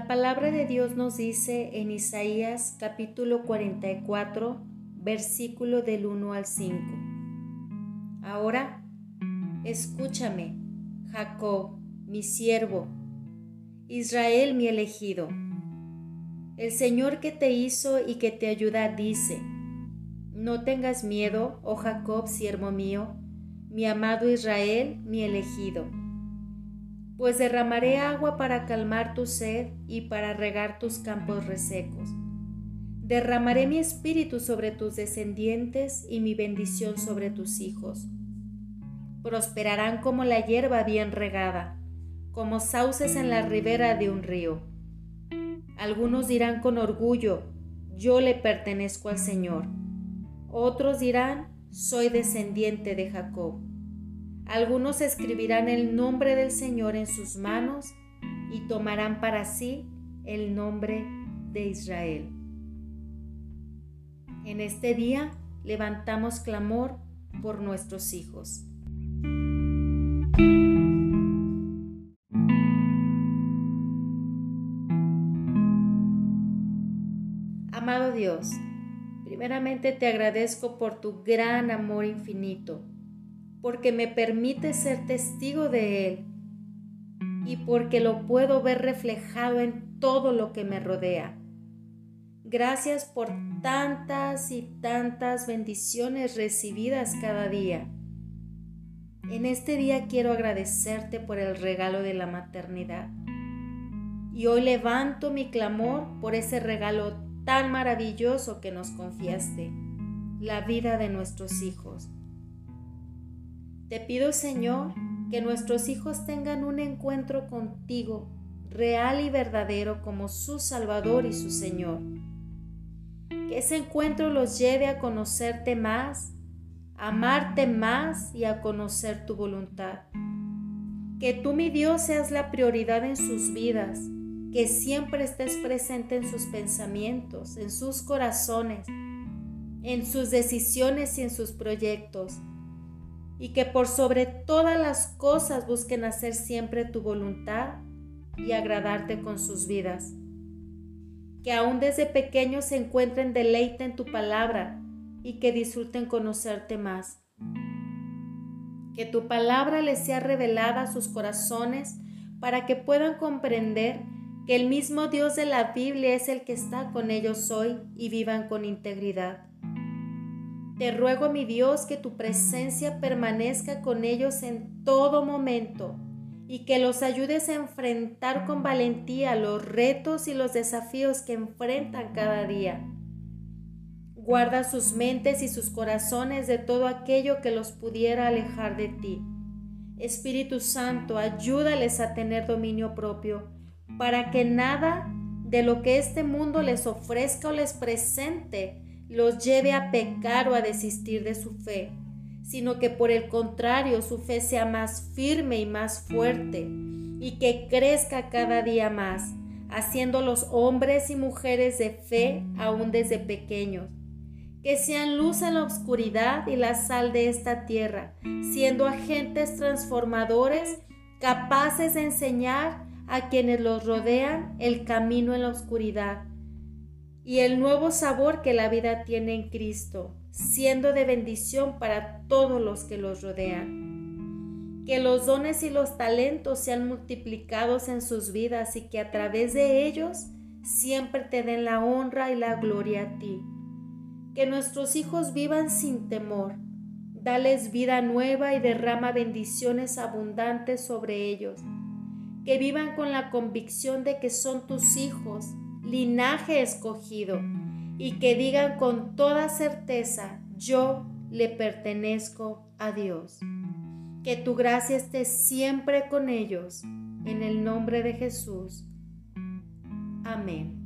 La palabra de Dios nos dice en Isaías capítulo 44, versículo del 1 al 5. Ahora, escúchame, Jacob, mi siervo, Israel, mi elegido. El Señor que te hizo y que te ayuda dice, no tengas miedo, oh Jacob, siervo mío, mi amado Israel, mi elegido pues derramaré agua para calmar tu sed y para regar tus campos resecos. Derramaré mi espíritu sobre tus descendientes y mi bendición sobre tus hijos. Prosperarán como la hierba bien regada, como sauces en la ribera de un río. Algunos dirán con orgullo, yo le pertenezco al Señor. Otros dirán, soy descendiente de Jacob. Algunos escribirán el nombre del Señor en sus manos y tomarán para sí el nombre de Israel. En este día levantamos clamor por nuestros hijos. Amado Dios, primeramente te agradezco por tu gran amor infinito porque me permite ser testigo de Él y porque lo puedo ver reflejado en todo lo que me rodea. Gracias por tantas y tantas bendiciones recibidas cada día. En este día quiero agradecerte por el regalo de la maternidad. Y hoy levanto mi clamor por ese regalo tan maravilloso que nos confiaste, la vida de nuestros hijos. Te pido, Señor, que nuestros hijos tengan un encuentro contigo, real y verdadero como su Salvador y su Señor. Que ese encuentro los lleve a conocerte más, a amarte más y a conocer tu voluntad. Que tú, mi Dios, seas la prioridad en sus vidas, que siempre estés presente en sus pensamientos, en sus corazones, en sus decisiones y en sus proyectos y que por sobre todas las cosas busquen hacer siempre tu voluntad y agradarte con sus vidas. Que aún desde pequeños se encuentren deleite en tu palabra y que disfruten conocerte más. Que tu palabra les sea revelada a sus corazones para que puedan comprender que el mismo Dios de la Biblia es el que está con ellos hoy y vivan con integridad. Te ruego, mi Dios, que tu presencia permanezca con ellos en todo momento y que los ayudes a enfrentar con valentía los retos y los desafíos que enfrentan cada día. Guarda sus mentes y sus corazones de todo aquello que los pudiera alejar de ti. Espíritu Santo, ayúdales a tener dominio propio para que nada de lo que este mundo les ofrezca o les presente los lleve a pecar o a desistir de su fe, sino que por el contrario su fe sea más firme y más fuerte y que crezca cada día más, haciéndolos hombres y mujeres de fe aún desde pequeños. Que sean luz en la oscuridad y la sal de esta tierra, siendo agentes transformadores capaces de enseñar a quienes los rodean el camino en la oscuridad y el nuevo sabor que la vida tiene en Cristo, siendo de bendición para todos los que los rodean. Que los dones y los talentos sean multiplicados en sus vidas y que a través de ellos siempre te den la honra y la gloria a ti. Que nuestros hijos vivan sin temor. Dales vida nueva y derrama bendiciones abundantes sobre ellos. Que vivan con la convicción de que son tus hijos linaje escogido, y que digan con toda certeza, yo le pertenezco a Dios. Que tu gracia esté siempre con ellos, en el nombre de Jesús. Amén.